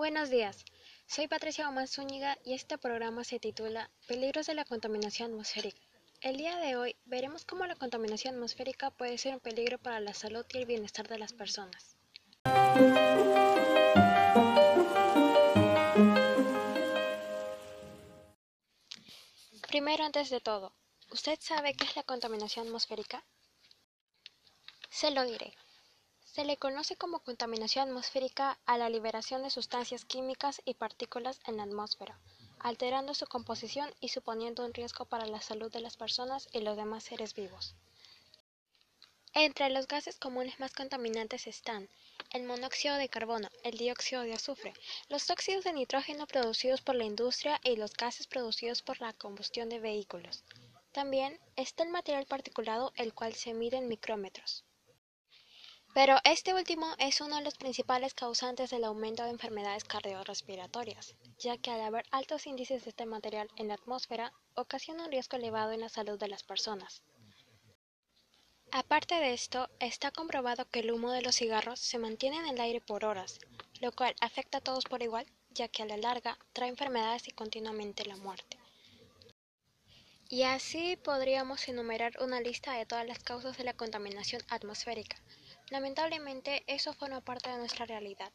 Buenos días, soy Patricia Omar Zúñiga y este programa se titula Peligros de la contaminación atmosférica. El día de hoy veremos cómo la contaminación atmosférica puede ser un peligro para la salud y el bienestar de las personas. Primero, antes de todo, ¿usted sabe qué es la contaminación atmosférica? Se lo diré. Se le conoce como contaminación atmosférica a la liberación de sustancias químicas y partículas en la atmósfera, alterando su composición y suponiendo un riesgo para la salud de las personas y los demás seres vivos. Entre los gases comunes más contaminantes están el monóxido de carbono, el dióxido de azufre, los óxidos de nitrógeno producidos por la industria y los gases producidos por la combustión de vehículos. También está el material particulado, el cual se mide en micrómetros. Pero este último es uno de los principales causantes del aumento de enfermedades cardiorrespiratorias, ya que al haber altos índices de este material en la atmósfera, ocasiona un riesgo elevado en la salud de las personas. Aparte de esto, está comprobado que el humo de los cigarros se mantiene en el aire por horas, lo cual afecta a todos por igual, ya que a la larga trae enfermedades y continuamente la muerte. Y así podríamos enumerar una lista de todas las causas de la contaminación atmosférica, Lamentablemente, eso forma parte de nuestra realidad.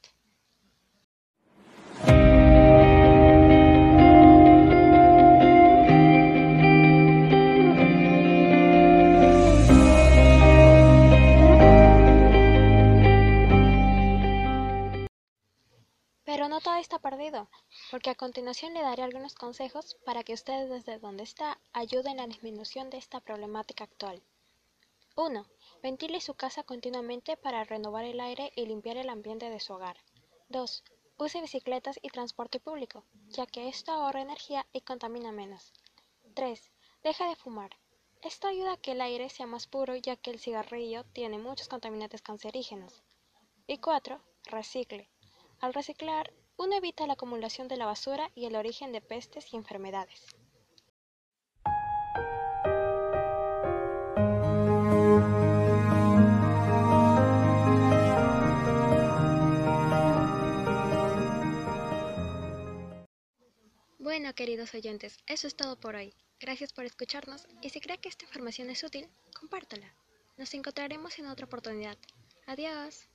Pero no todo está perdido, porque a continuación le daré algunos consejos para que ustedes desde donde está ayuden en la disminución de esta problemática actual. 1. Ventile su casa continuamente para renovar el aire y limpiar el ambiente de su hogar. 2. Use bicicletas y transporte público, ya que esto ahorra energía y contamina menos. 3. Deja de fumar. Esto ayuda a que el aire sea más puro ya que el cigarrillo tiene muchos contaminantes cancerígenos. Y 4. Recicle. Al reciclar, uno evita la acumulación de la basura y el origen de pestes y enfermedades. Bueno, queridos oyentes, eso es todo por hoy. Gracias por escucharnos y si cree que esta información es útil, compártala. Nos encontraremos en otra oportunidad. Adiós.